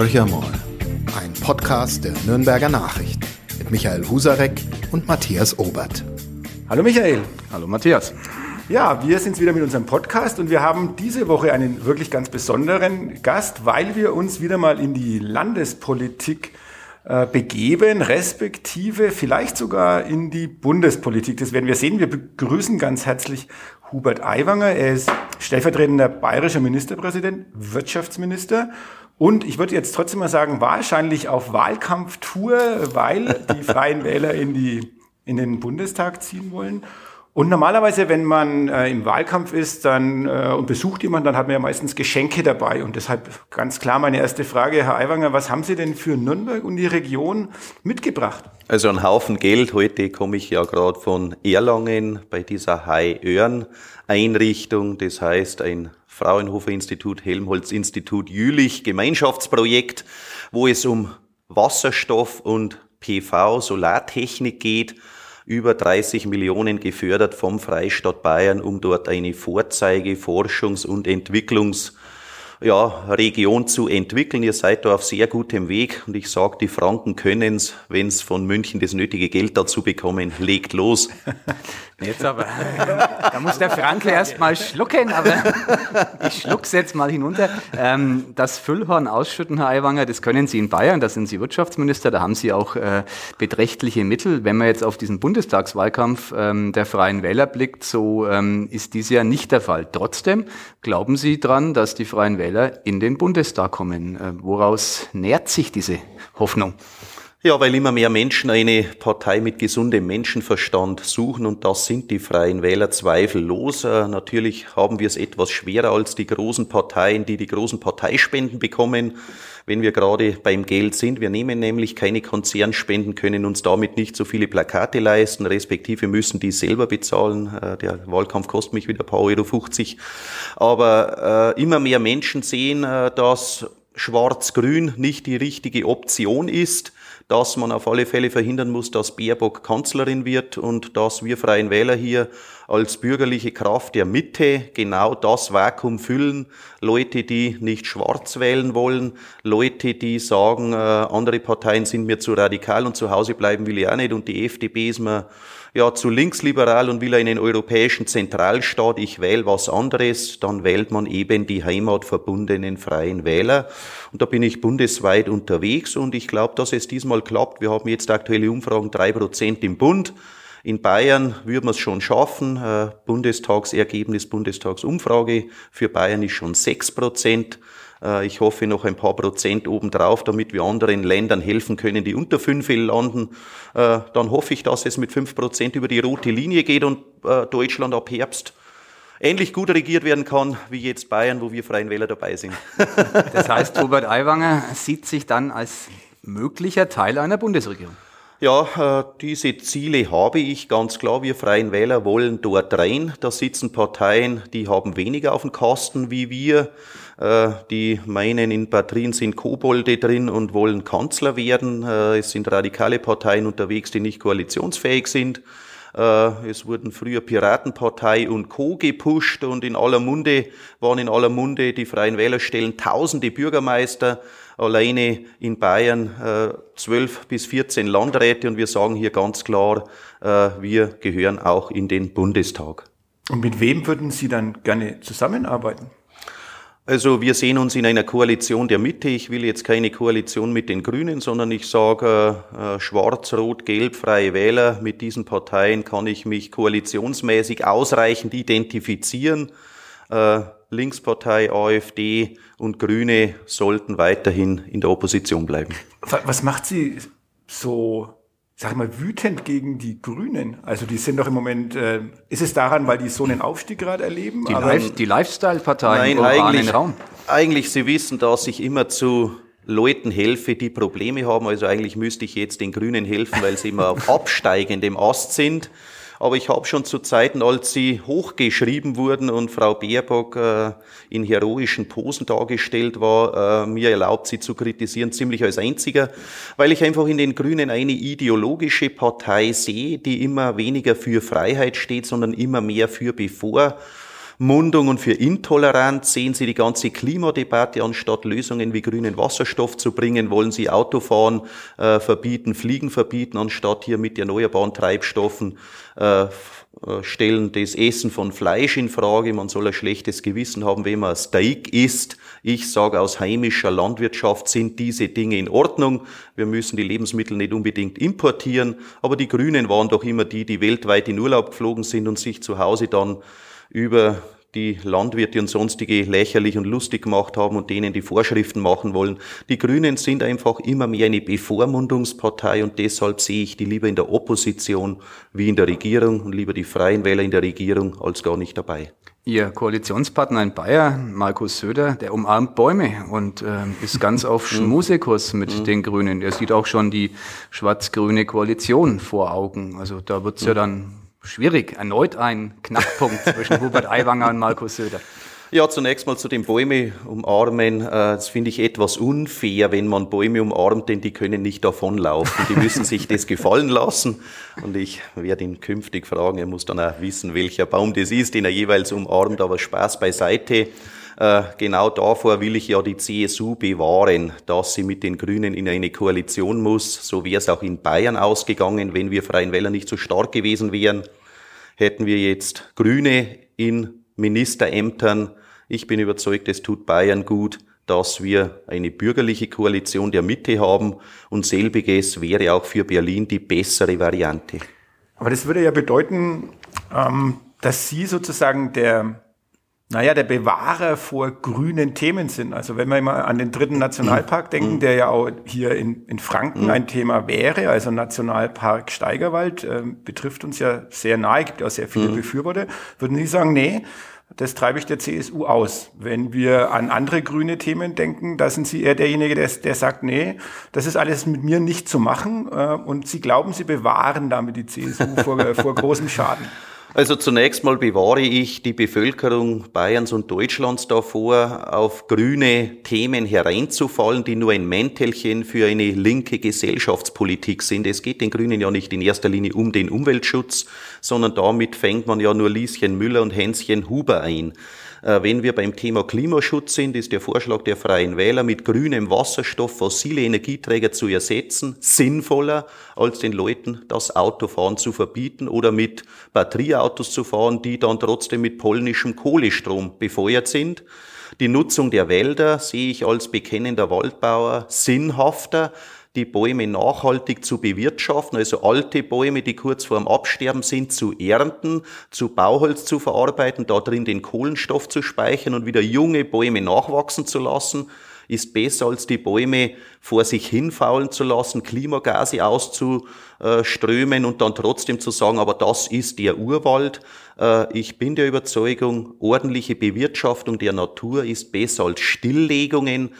Horcher mal, ein Podcast der Nürnberger Nachrichten mit Michael Husarek und Matthias Obert. Hallo Michael. Hallo Matthias. Ja, wir sind wieder mit unserem Podcast und wir haben diese Woche einen wirklich ganz besonderen Gast, weil wir uns wieder mal in die Landespolitik äh, begeben, respektive vielleicht sogar in die Bundespolitik. Das werden wir sehen. Wir begrüßen ganz herzlich Hubert Aiwanger. Er ist stellvertretender bayerischer Ministerpräsident, Wirtschaftsminister und ich würde jetzt trotzdem mal sagen, wahrscheinlich auf Wahlkampftour, weil die Freien Wähler in, die, in den Bundestag ziehen wollen. Und normalerweise, wenn man äh, im Wahlkampf ist dann, äh, und besucht jemanden, dann hat man ja meistens Geschenke dabei. Und deshalb ganz klar meine erste Frage, Herr Aiwanger, was haben Sie denn für Nürnberg und die Region mitgebracht? Also ein Haufen Geld. Heute komme ich ja gerade von Erlangen bei dieser High-Earn-Einrichtung. Das heißt, ein Fraunhofer Institut, Helmholtz Institut, Jülich Gemeinschaftsprojekt, wo es um Wasserstoff und PV, Solartechnik geht. Über 30 Millionen gefördert vom Freistaat Bayern, um dort eine Vorzeige-, Forschungs- und Entwicklungs- ja, Region zu entwickeln. Ihr seid da auf sehr gutem Weg und ich sage, die Franken können's, wenn's von München das nötige Geld dazu bekommen. Legt los. Jetzt aber, da muss der Franke erst mal schlucken, aber ich schluck's jetzt mal hinunter. Ähm, das Füllhorn ausschütten, Herr Aiwanger, das können Sie in Bayern, da sind Sie Wirtschaftsminister, da haben Sie auch äh, beträchtliche Mittel. Wenn man jetzt auf diesen Bundestagswahlkampf ähm, der Freien Wähler blickt, so ähm, ist dies ja nicht der Fall. Trotzdem glauben Sie dran, dass die Freien Wähler Wähler in den Bundestag kommen. Äh, woraus nährt sich diese Hoffnung? Ja, weil immer mehr Menschen eine Partei mit gesundem Menschenverstand suchen und das sind die Freien Wähler zweifellos. Äh, natürlich haben wir es etwas schwerer als die großen Parteien, die die großen Parteispenden bekommen, wenn wir gerade beim Geld sind. Wir nehmen nämlich keine Konzernspenden, können uns damit nicht so viele Plakate leisten, respektive müssen die selber bezahlen. Äh, der Wahlkampf kostet mich wieder ein paar Euro 50. Aber äh, immer mehr Menschen sehen, äh, dass Schwarz-Grün nicht die richtige Option ist dass man auf alle Fälle verhindern muss, dass Baerbock Kanzlerin wird und dass wir Freien Wähler hier als bürgerliche Kraft der Mitte genau das Vakuum füllen. Leute, die nicht schwarz wählen wollen, Leute, die sagen, äh, andere Parteien sind mir zu radikal und zu Hause bleiben will ich auch nicht und die FDP ist mir ja, zu linksliberal und will einen europäischen Zentralstaat, ich wähle was anderes, dann wählt man eben die heimatverbundenen freien Wähler. Und da bin ich bundesweit unterwegs und ich glaube, dass es diesmal klappt. Wir haben jetzt aktuelle Umfragen drei Prozent im Bund. In Bayern würden wir es schon schaffen. Äh, Bundestagsergebnis, Bundestagsumfrage für Bayern ist schon sechs Prozent. Äh, ich hoffe noch ein paar Prozent obendrauf, damit wir anderen Ländern helfen können, die unter fünf landen. Äh, dann hoffe ich, dass es mit fünf Prozent über die rote Linie geht und äh, Deutschland ab Herbst ähnlich gut regiert werden kann wie jetzt Bayern, wo wir Freien Wähler dabei sind. Das heißt, Robert Aiwanger sieht sich dann als möglicher Teil einer Bundesregierung. Ja, diese Ziele habe ich ganz klar. Wir Freien Wähler wollen dort rein. Da sitzen Parteien, die haben weniger auf den Kasten wie wir. Äh, die meinen, in Batterien sind Kobolde drin und wollen Kanzler werden. Äh, es sind radikale Parteien unterwegs, die nicht koalitionsfähig sind. Äh, es wurden früher Piratenpartei und Co. gepusht und in aller Munde waren in aller Munde die Freien Wählerstellen tausende Bürgermeister, alleine in Bayern zwölf bis 14 Landräte und wir sagen hier ganz klar, wir gehören auch in den Bundestag. Und mit wem würden Sie dann gerne zusammenarbeiten? Also wir sehen uns in einer Koalition der Mitte. Ich will jetzt keine Koalition mit den Grünen, sondern ich sage äh, Schwarz, Rot, Gelb, Freie Wähler. Mit diesen Parteien kann ich mich koalitionsmäßig ausreichend identifizieren. Äh, Linkspartei, AfD und Grüne sollten weiterhin in der Opposition bleiben. Was macht Sie so sag mal, wütend gegen die Grünen. Also die sind doch im Moment, äh, ist es daran, weil die so einen Aufstieg gerade erleben? Die, Life, die Lifestyle-Parteien Nein, eigentlich, Raum. eigentlich, sie wissen, dass ich immer zu Leuten helfe, die Probleme haben. Also eigentlich müsste ich jetzt den Grünen helfen, weil sie immer auf absteigendem Ast sind. Aber ich habe schon zu Zeiten, als sie hochgeschrieben wurden und Frau Baerbock äh, in heroischen Posen dargestellt war, äh, mir erlaubt, sie zu kritisieren, ziemlich als einziger, weil ich einfach in den Grünen eine ideologische Partei sehe, die immer weniger für Freiheit steht, sondern immer mehr für bevor Mundung und für Intoleranz. Sehen Sie die ganze Klimadebatte anstatt Lösungen wie grünen Wasserstoff zu bringen, wollen Sie Autofahren äh, verbieten, Fliegen verbieten, anstatt hier mit erneuerbaren Treibstoffen äh, äh, stellen das Essen von Fleisch in Frage. Man soll ein schlechtes Gewissen haben, wenn man Steak isst. Ich sage, aus heimischer Landwirtschaft sind diese Dinge in Ordnung. Wir müssen die Lebensmittel nicht unbedingt importieren. Aber die Grünen waren doch immer die, die weltweit in Urlaub geflogen sind und sich zu Hause dann über die Landwirte und sonstige lächerlich und lustig gemacht haben und denen die Vorschriften machen wollen. Die Grünen sind einfach immer mehr eine Bevormundungspartei und deshalb sehe ich die lieber in der Opposition wie in der Regierung und lieber die Freien Wähler in der Regierung als gar nicht dabei. Ihr Koalitionspartner in Bayern, Markus Söder, der umarmt Bäume und äh, ist ganz auf. Schmusekurs mit mhm. den Grünen. Er sieht auch schon die schwarz-grüne Koalition vor Augen. Also da wird's ja mhm. dann schwierig. Erneut ein Knackpunkt zwischen Hubert Aiwanger und Markus Söder. Ja, zunächst mal zu den Bäume umarmen. Äh, das finde ich etwas unfair, wenn man Bäume umarmt, denn die können nicht davonlaufen. Die müssen sich das gefallen lassen. Und ich werde ihn künftig fragen. Er muss dann auch wissen, welcher Baum das ist, den er jeweils umarmt. Aber Spaß beiseite. Äh, genau davor will ich ja die CSU bewahren, dass sie mit den Grünen in eine Koalition muss. So wäre es auch in Bayern ausgegangen, wenn wir Freien Wähler nicht so stark gewesen wären. Hätten wir jetzt Grüne in Ministerämtern. Ich bin überzeugt, es tut Bayern gut, dass wir eine bürgerliche Koalition der Mitte haben und selbiges wäre auch für Berlin die bessere Variante. Aber das würde ja bedeuten, ähm, dass Sie sozusagen der naja, der Bewahrer vor grünen Themen sind. Also wenn wir mal an den dritten Nationalpark mhm. denken, der ja auch hier in, in Franken mhm. ein Thema wäre, also Nationalpark Steigerwald, äh, betrifft uns ja sehr nahe, gibt ja auch sehr viele mhm. Befürworter, würden Sie sagen, nee, das treibe ich der CSU aus. Wenn wir an andere grüne Themen denken, da sind Sie eher derjenige, der, der sagt, nee, das ist alles mit mir nicht zu machen. Äh, und Sie glauben, Sie bewahren damit die CSU vor, vor großem Schaden. Also zunächst mal bewahre ich die Bevölkerung Bayerns und Deutschlands davor, auf grüne Themen hereinzufallen, die nur ein Mäntelchen für eine linke Gesellschaftspolitik sind. Es geht den Grünen ja nicht in erster Linie um den Umweltschutz, sondern damit fängt man ja nur Lieschen Müller und Hänschen Huber ein. Äh, wenn wir beim Thema Klimaschutz sind, ist der Vorschlag der Freien Wähler, mit grünem Wasserstoff fossile Energieträger zu ersetzen, sinnvoller, als den Leuten das Autofahren zu verbieten oder mit Batterieautos zu fahren, die dann trotzdem mit polnischem Kohlestrom befeuert sind. Die Nutzung der Wälder sehe ich als bekennender Waldbauer sinnhafter, die Bäume nachhaltig zu bewirtschaften, also alte Bäume, die kurz vorm Absterben sind, zu ernten, zu Bauholz zu verarbeiten, da drin den Kohlenstoff zu speichern und wieder junge Bäume nachwachsen zu lassen, ist besser als die Bäume vor sich hinfaulen zu lassen, Klimagase auszuströmen und dann trotzdem zu sagen, aber das ist der Urwald. Äh, ich bin der Überzeugung, ordentliche Bewirtschaftung der Natur ist besser als Stilllegungen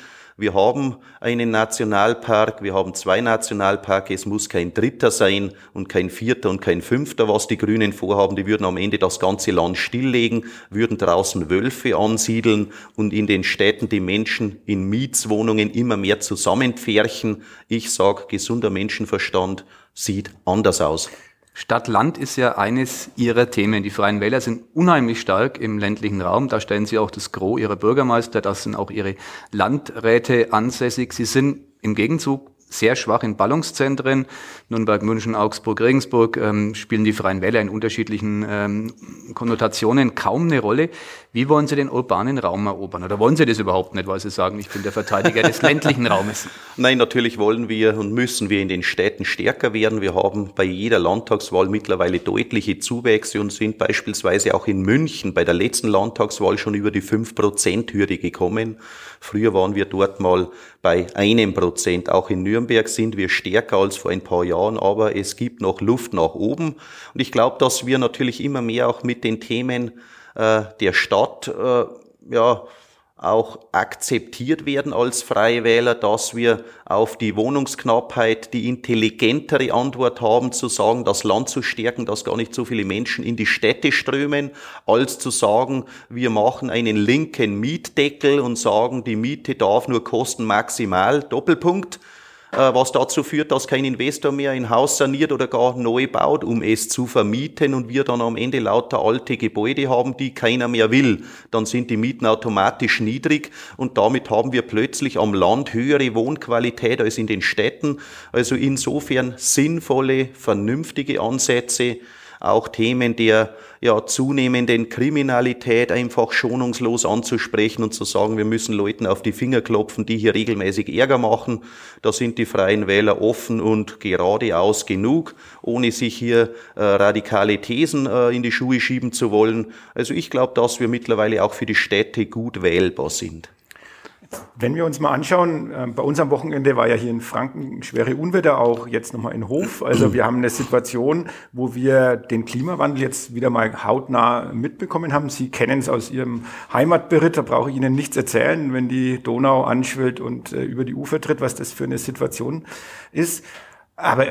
wir haben einen Nationalpark, wir haben zwei Nationalparke, es muss kein dritter sein und kein vierter und kein fünfter, was die Grünen vorhaben. Die würden am Ende das ganze Land stilllegen, würden draußen Wölfe ansiedeln und in den Städten die Menschen in Mietswohnungen immer mehr zusammenpferchen. Ich sag, gesunder Menschenverstand sieht anders aus. Stadt-Land ist ja eines ihrer Themen. Die Freien Wähler sind unheimlich stark im ländlichen Raum. Da stellen sie auch das Gros ihrer Bürgermeister, das sind auch ihre Landräte ansässig. Sie sind im Gegenzug sehr schwach in Ballungszentren. Nürnberg, München, Augsburg, Regensburg ähm, spielen die Freien Wähler in unterschiedlichen ähm, Konnotationen kaum eine Rolle. Wie wollen Sie den urbanen Raum erobern? Oder wollen Sie das überhaupt nicht, weil Sie sagen, ich bin der Verteidiger des ländlichen Raumes? Nein, natürlich wollen wir und müssen wir in den Städten stärker werden. Wir haben bei jeder Landtagswahl mittlerweile deutliche Zuwächse und sind beispielsweise auch in München bei der letzten Landtagswahl schon über die 5-Prozent-Hürde gekommen. Früher waren wir dort mal bei einem Prozent. Auch in Nürnberg sind wir stärker als vor ein paar Jahren, aber es gibt noch Luft nach oben. Und ich glaube, dass wir natürlich immer mehr auch mit den Themen äh, der Stadt äh, ja, auch akzeptiert werden als Freie Wähler, dass wir auf die Wohnungsknappheit die intelligentere Antwort haben, zu sagen, das Land zu stärken, dass gar nicht so viele Menschen in die Städte strömen, als zu sagen, wir machen einen linken Mietdeckel und sagen, die Miete darf nur kosten maximal, Doppelpunkt. Äh, was dazu führt, dass kein Investor mehr ein Haus saniert oder gar neu baut, um es zu vermieten und wir dann am Ende lauter alte Gebäude haben, die keiner mehr will. Dann sind die Mieten automatisch niedrig und damit haben wir plötzlich am Land höhere Wohnqualität als in den Städten. Also insofern sinnvolle, vernünftige Ansätze, auch Themen der ja, zunehmenden Kriminalität einfach schonungslos anzusprechen und zu sagen, wir müssen Leuten auf die Finger klopfen, die hier regelmäßig Ärger machen. Da sind die Freien Wähler offen und geradeaus genug, ohne sich hier äh, radikale Thesen äh, in die Schuhe schieben zu wollen. Also ich glaube, dass wir mittlerweile auch für die Städte gut wählbar sind. Wenn wir uns mal anschauen, äh, bei uns am Wochenende war ja hier in Franken schwere Unwetter, auch jetzt nochmal in Hof. Also wir haben eine Situation, wo wir den Klimawandel jetzt wieder mal hautnah mitbekommen haben. Sie kennen es aus Ihrem Heimatberitt, da brauche ich Ihnen nichts erzählen, wenn die Donau anschwillt und äh, über die Ufer tritt, was das für eine Situation ist. Aber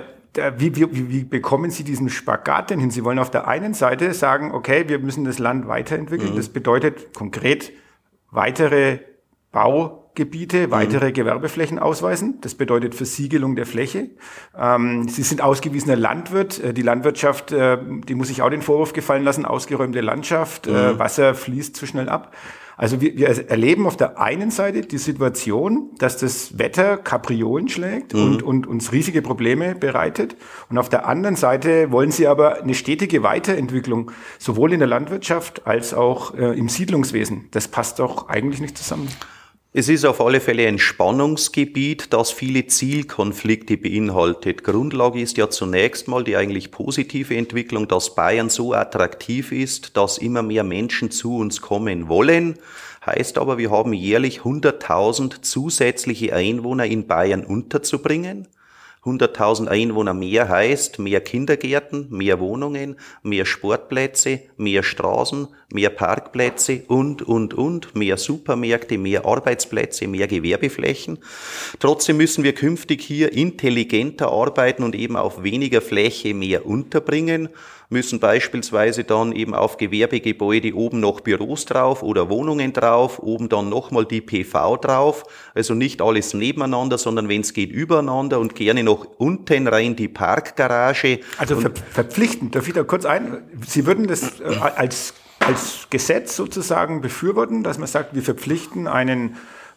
wie, wie, wie bekommen Sie diesen Spagat denn hin? Sie wollen auf der einen Seite sagen, okay, wir müssen das Land weiterentwickeln. Mhm. Das bedeutet konkret weitere Baugebiete weitere mhm. Gewerbeflächen ausweisen. Das bedeutet Versiegelung der Fläche. Ähm, Sie sind ausgewiesener Landwirt. Äh, die Landwirtschaft, äh, die muss sich auch den Vorwurf gefallen lassen, ausgeräumte Landschaft, äh, mhm. Wasser fließt zu schnell ab. Also wir, wir erleben auf der einen Seite die Situation, dass das Wetter Kapriolen schlägt mhm. und, und uns riesige Probleme bereitet. Und auf der anderen Seite wollen sie aber eine stetige Weiterentwicklung, sowohl in der Landwirtschaft als auch äh, im Siedlungswesen. Das passt doch eigentlich nicht zusammen. Es ist auf alle Fälle ein Spannungsgebiet, das viele Zielkonflikte beinhaltet. Grundlage ist ja zunächst mal die eigentlich positive Entwicklung, dass Bayern so attraktiv ist, dass immer mehr Menschen zu uns kommen wollen. Heißt aber, wir haben jährlich 100.000 zusätzliche Einwohner in Bayern unterzubringen. 100.000 Einwohner mehr heißt mehr Kindergärten, mehr Wohnungen, mehr Sportplätze, mehr Straßen, mehr Parkplätze und, und, und, mehr Supermärkte, mehr Arbeitsplätze, mehr Gewerbeflächen. Trotzdem müssen wir künftig hier intelligenter arbeiten und eben auf weniger Fläche mehr unterbringen müssen beispielsweise dann eben auf Gewerbegebäude oben noch Büros drauf oder Wohnungen drauf, oben dann nochmal die PV drauf. Also nicht alles nebeneinander, sondern wenn es geht übereinander und gerne noch unten rein die Parkgarage. Also ver verpflichtend, darf ich da kurz ein? Sie würden das äh, als, als Gesetz sozusagen befürworten, dass man sagt, wir verpflichten einen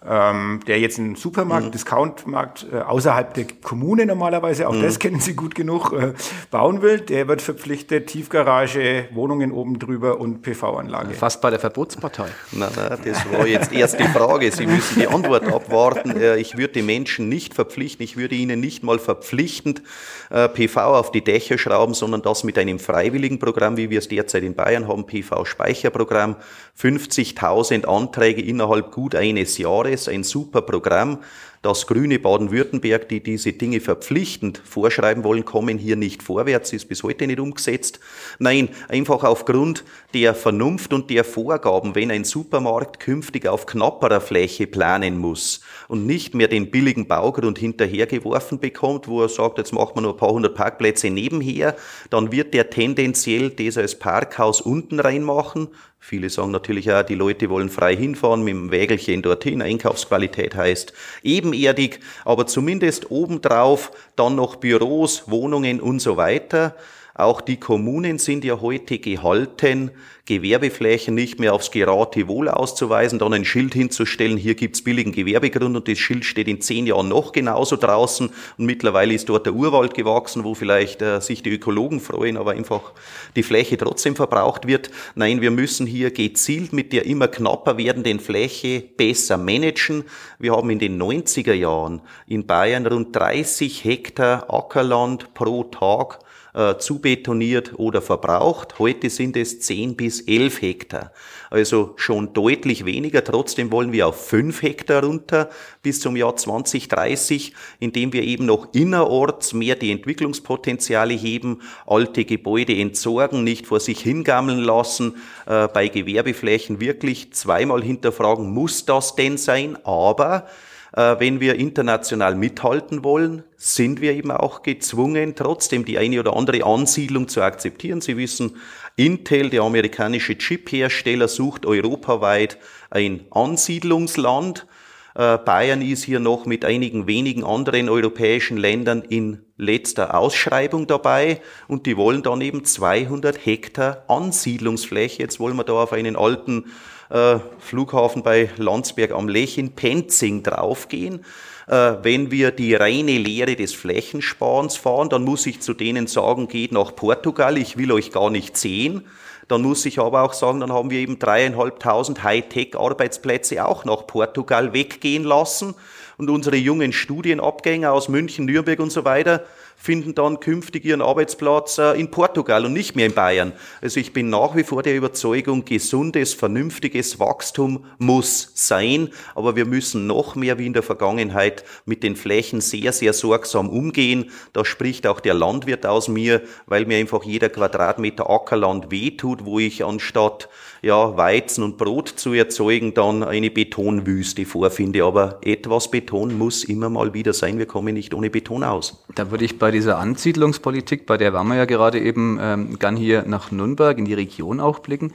ähm, der jetzt einen Supermarkt, mhm. Discountmarkt äh, außerhalb der Kommune normalerweise, auch mhm. das kennen Sie gut genug, äh, bauen will, der wird verpflichtet, Tiefgarage, Wohnungen oben drüber und PV-Anlage. Fast bei der Verbotspartei. Na, na, das war jetzt erst die Frage. Sie müssen die Antwort abwarten. Äh, ich würde die Menschen nicht verpflichten, ich würde ihnen nicht mal verpflichtend äh, PV auf die Dächer schrauben, sondern das mit einem freiwilligen Programm, wie wir es derzeit in Bayern haben, PV-Speicherprogramm, 50.000 Anträge innerhalb gut eines Jahres Jahres ein super Programm. Das grüne Baden-Württemberg, die diese Dinge verpflichtend vorschreiben wollen, kommen hier nicht vorwärts, ist bis heute nicht umgesetzt. Nein, einfach aufgrund der Vernunft und der Vorgaben, wenn ein Supermarkt künftig auf knapperer Fläche planen muss und nicht mehr den billigen Baugrund hinterhergeworfen bekommt, wo er sagt, jetzt macht man nur ein paar hundert Parkplätze nebenher, dann wird der tendenziell das als Parkhaus unten reinmachen, Viele sagen natürlich auch, die Leute wollen frei hinfahren mit dem Wägelchen dorthin. Einkaufsqualität heißt ebenerdig, aber zumindest obendrauf dann noch Büros, Wohnungen und so weiter. Auch die Kommunen sind ja heute gehalten, Gewerbeflächen nicht mehr aufs Geratewohl auszuweisen, dann ein Schild hinzustellen, hier gibt's billigen Gewerbegrund und das Schild steht in zehn Jahren noch genauso draußen und mittlerweile ist dort der Urwald gewachsen, wo vielleicht äh, sich die Ökologen freuen, aber einfach die Fläche trotzdem verbraucht wird. Nein, wir müssen hier gezielt mit der immer knapper werdenden Fläche besser managen. Wir haben in den 90er Jahren in Bayern rund 30 Hektar Ackerland pro Tag äh, zubetoniert oder verbraucht. Heute sind es 10 bis 11 Hektar. Also schon deutlich weniger. Trotzdem wollen wir auf 5 Hektar runter bis zum Jahr 2030, indem wir eben noch innerorts mehr die Entwicklungspotenziale heben, alte Gebäude entsorgen, nicht vor sich hingammeln lassen, äh, bei Gewerbeflächen wirklich zweimal hinterfragen, muss das denn sein? Aber wenn wir international mithalten wollen, sind wir eben auch gezwungen, trotzdem die eine oder andere Ansiedlung zu akzeptieren. Sie wissen, Intel, der amerikanische Chip-Hersteller, sucht europaweit ein Ansiedlungsland. Äh, Bayern ist hier noch mit einigen wenigen anderen europäischen Ländern in letzter Ausschreibung dabei und die wollen dann eben 200 Hektar Ansiedlungsfläche. Jetzt wollen wir da auf einen alten äh, Flughafen bei Landsberg am Lech in Penzing draufgehen. Äh, wenn wir die reine Lehre des Flächensparens fahren, dann muss ich zu denen sagen, geht nach Portugal, ich will euch gar nicht sehen. Dann muss ich aber auch sagen, dann haben wir eben dreieinhalbtausend Hightech-Arbeitsplätze auch nach Portugal weggehen lassen. Und unsere jungen Studienabgänger aus München, Nürnberg und so weiter, finden dann künftig ihren Arbeitsplatz äh, in Portugal und nicht mehr in Bayern. Also ich bin nach wie vor der Überzeugung, gesundes, vernünftiges Wachstum muss sein, aber wir müssen noch mehr wie in der Vergangenheit mit den Flächen sehr, sehr sorgsam umgehen. Da spricht auch der Landwirt aus mir, weil mir einfach jeder Quadratmeter Ackerland wehtut, wo ich anstatt ja, Weizen und Brot zu erzeugen, dann eine Betonwüste vorfinde. Aber etwas Beton muss immer mal wieder sein. Wir kommen nicht ohne Beton aus. Da würde ich bei dieser Ansiedlungspolitik, bei der waren wir ja gerade eben, ähm, gern hier nach Nürnberg in die Region auch blicken.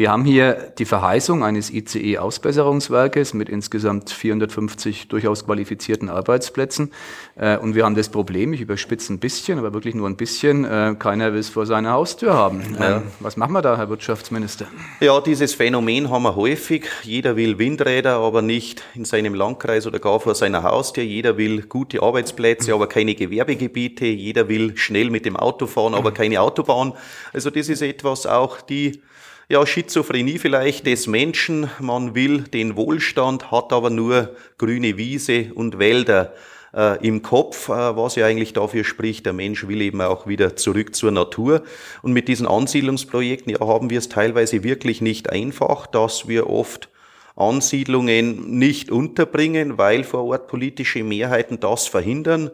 Wir haben hier die Verheißung eines ICE-Ausbesserungswerkes mit insgesamt 450 durchaus qualifizierten Arbeitsplätzen. Äh, und wir haben das Problem, ich überspitze ein bisschen, aber wirklich nur ein bisschen, äh, keiner will es vor seiner Haustür haben. Ja. Ähm, was machen wir da, Herr Wirtschaftsminister? Ja, dieses Phänomen haben wir häufig. Jeder will Windräder, aber nicht in seinem Landkreis oder gar vor seiner Haustür. Jeder will gute Arbeitsplätze, aber keine Gewerbegebiete. Jeder will schnell mit dem Auto fahren, aber keine Autobahn. Also das ist etwas auch, die ja, Schizophrenie vielleicht des Menschen. Man will den Wohlstand, hat aber nur grüne Wiese und Wälder äh, im Kopf, äh, was ja eigentlich dafür spricht, der Mensch will eben auch wieder zurück zur Natur. Und mit diesen Ansiedlungsprojekten ja, haben wir es teilweise wirklich nicht einfach, dass wir oft Ansiedlungen nicht unterbringen, weil vor Ort politische Mehrheiten das verhindern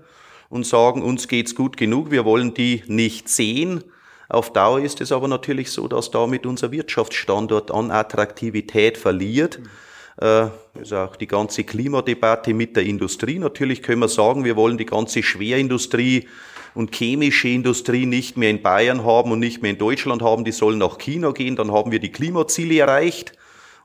und sagen, uns geht's gut genug, wir wollen die nicht sehen. Auf Dauer ist es aber natürlich so, dass damit unser Wirtschaftsstandort an Attraktivität verliert. Äh, also auch die ganze Klimadebatte mit der Industrie. Natürlich können wir sagen, wir wollen die ganze Schwerindustrie und chemische Industrie nicht mehr in Bayern haben und nicht mehr in Deutschland haben. Die sollen nach China gehen. Dann haben wir die Klimaziele erreicht.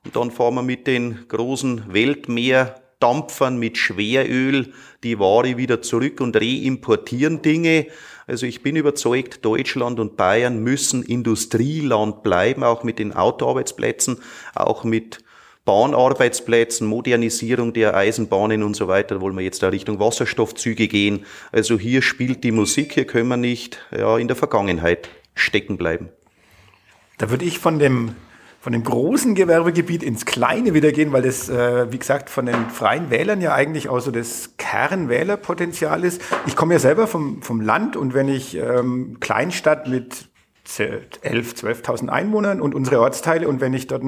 Und dann fahren wir mit den großen Weltmeerdampfern mit Schweröl die Ware wieder zurück und reimportieren Dinge. Also ich bin überzeugt, Deutschland und Bayern müssen Industrieland bleiben, auch mit den Autoarbeitsplätzen, auch mit Bahnarbeitsplätzen, Modernisierung der Eisenbahnen und so weiter, wollen wir jetzt da Richtung Wasserstoffzüge gehen. Also hier spielt die Musik, hier können wir nicht ja, in der Vergangenheit stecken bleiben. Da würde ich von dem von dem großen Gewerbegebiet ins kleine wieder gehen, weil das, äh, wie gesagt, von den freien Wählern ja eigentlich auch so das Kernwählerpotenzial ist. Ich komme ja selber vom, vom Land und wenn ich ähm, Kleinstadt mit 11, 12.000 Einwohnern und unsere Ortsteile und wenn ich dort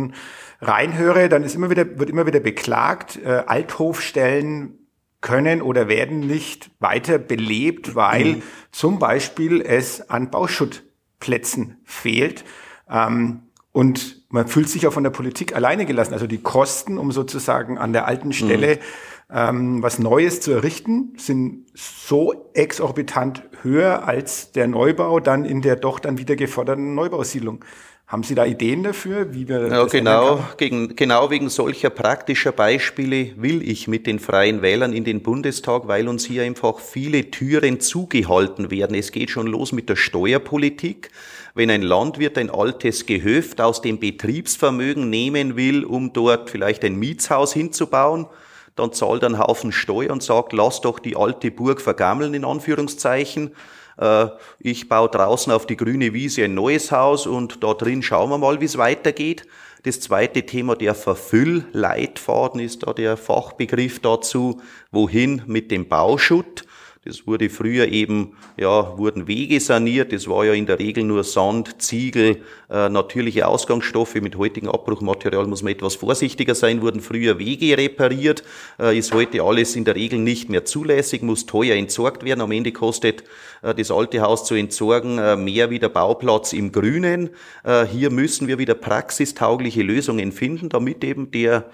reinhöre, dann ist immer wieder, wird immer wieder beklagt, äh, Althofstellen können oder werden nicht weiter belebt, weil mhm. zum Beispiel es an Bauschuttplätzen fehlt. Ähm, und man fühlt sich auch von der Politik alleine gelassen. Also die Kosten, um sozusagen an der alten Stelle mhm. ähm, was Neues zu errichten, sind so exorbitant höher als der Neubau dann in der doch dann wieder geforderten Neubausiedlung. Haben Sie da Ideen dafür, wie wir ja, genau, gegen, genau wegen solcher praktischer Beispiele will ich mit den Freien Wählern in den Bundestag, weil uns hier einfach viele Türen zugehalten werden. Es geht schon los mit der Steuerpolitik. Wenn ein Landwirt ein altes Gehöft aus dem Betriebsvermögen nehmen will, um dort vielleicht ein Mietshaus hinzubauen, dann zahlt er einen Haufen Steuer und sagt, lass doch die alte Burg vergammeln, in Anführungszeichen. Äh, ich baue draußen auf die grüne Wiese ein neues Haus und da drin schauen wir mal, wie es weitergeht. Das zweite Thema, der Verfüllleitfaden ist da der Fachbegriff dazu. Wohin mit dem Bauschutt? Das wurde früher eben, ja, wurden Wege saniert. Das war ja in der Regel nur Sand, Ziegel, äh, natürliche Ausgangsstoffe. Mit heutigem Abbruchmaterial muss man etwas vorsichtiger sein. Wurden früher Wege repariert. Äh, ist heute alles in der Regel nicht mehr zulässig, muss teuer entsorgt werden. Am Ende kostet äh, das alte Haus zu entsorgen äh, mehr wie der Bauplatz im Grünen. Äh, hier müssen wir wieder praxistaugliche Lösungen finden, damit eben der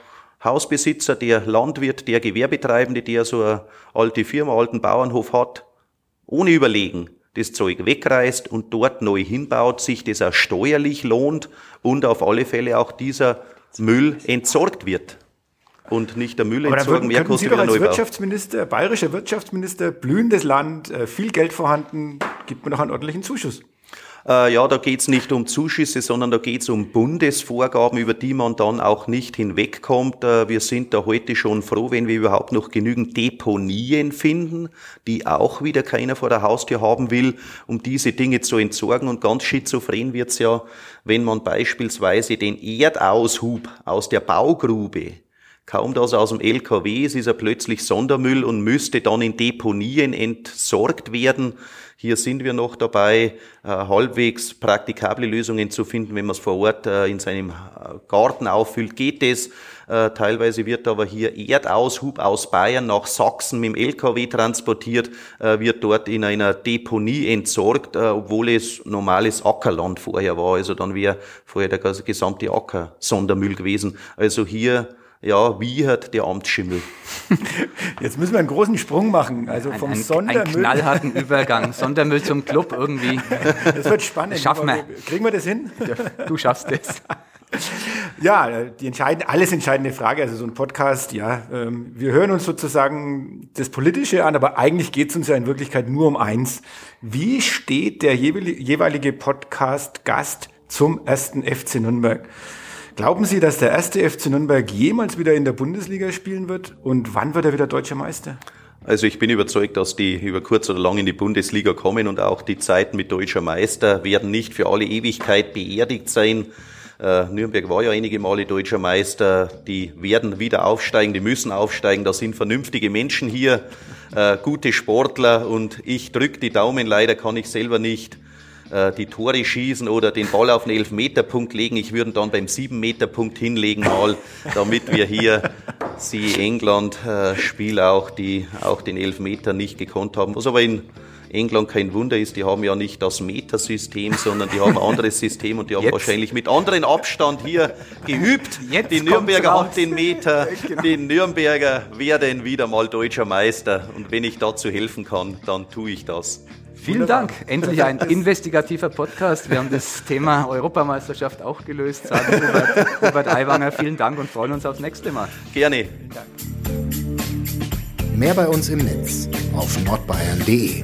Hausbesitzer, der Landwirt, der Gewerbetreibende, der so eine alte Firma, alten Bauernhof hat, ohne Überlegen das Zeug wegreißt und dort neu hinbaut, sich das auch steuerlich lohnt und auf alle Fälle auch dieser Müll entsorgt wird. und nicht der Müll Aber entsorgen. würden, Mehr könnten Sie kostet doch als Neubau. Wirtschaftsminister, bayerischer Wirtschaftsminister, blühendes Land, äh, viel Geld vorhanden, gibt man doch einen ordentlichen Zuschuss. Äh, ja, da geht's nicht um Zuschüsse, sondern da geht's um Bundesvorgaben, über die man dann auch nicht hinwegkommt. Äh, wir sind da heute schon froh, wenn wir überhaupt noch genügend Deponien finden, die auch wieder keiner vor der Haustür haben will, um diese Dinge zu entsorgen. Und ganz schizophren wird's ja, wenn man beispielsweise den Erdaushub aus der Baugrube Kaum dass er aus dem LKW ist, ist er plötzlich Sondermüll und müsste dann in Deponien entsorgt werden. Hier sind wir noch dabei, äh, halbwegs praktikable Lösungen zu finden, wenn man es vor Ort äh, in seinem äh, Garten auffüllt, geht es. Teilweise wird aber hier Erdaushub aus Bayern nach Sachsen mit dem LKW transportiert, wird dort in einer Deponie entsorgt, obwohl es normales Ackerland vorher war. Also dann wäre vorher der gesamte Acker Sondermüll gewesen. Also hier ja, wie hat der Amtsschimmel? Jetzt müssen wir einen großen Sprung machen. Also Ein, vom ein, einen Sondermüll. knallharten Übergang. Sondermüll zum Club irgendwie. Das wird spannend. Schaffen wir. Kriegen wir das hin? Du schaffst es. Ja, die entscheidende, alles entscheidende Frage, also so ein Podcast, ja, ähm, wir hören uns sozusagen das Politische an, aber eigentlich geht es uns ja in Wirklichkeit nur um eins. Wie steht der jeweili- jeweilige Podcast-Gast zum ersten FC Nürnberg? Glauben Sie, dass der erste FC Nürnberg jemals wieder in der Bundesliga spielen wird? Und wann wird er wieder deutscher Meister? Also ich bin überzeugt, dass die über kurz oder lang in die Bundesliga kommen und auch die Zeiten mit deutscher Meister werden nicht für alle Ewigkeit beerdigt sein. Äh, Nürnberg war ja einige Male deutscher Meister. Die werden wieder aufsteigen, die müssen aufsteigen. Da sind vernünftige Menschen hier, äh, gute Sportler und ich drück die Daumen. Leider kann ich selber nicht die Tore schießen oder den Ball auf den Elfmeterpunkt legen. Ich würde dann beim Sieben-Meter-Punkt hinlegen mal, damit wir hier sie England äh, Spiel auch, die auch den Elfmeter nicht gekonnt haben. Was aber in England kein Wunder ist, die haben ja nicht das Metersystem, sondern die haben ein anderes System und die haben Jetzt- wahrscheinlich mit anderen Abstand hier geübt. Jetzt die Nürnberger haben den Meter, die Nürnberger werden wieder mal deutscher Meister und wenn ich dazu helfen kann, dann tue ich das. Vielen Dank. Endlich ein investigativer Podcast. Wir haben das Thema Europameisterschaft auch gelöst. Sagen Robert, Robert Aiwanger, vielen Dank und freuen uns aufs nächste Mal. Gerne. Mehr bei uns im Netz auf nordbayern.de.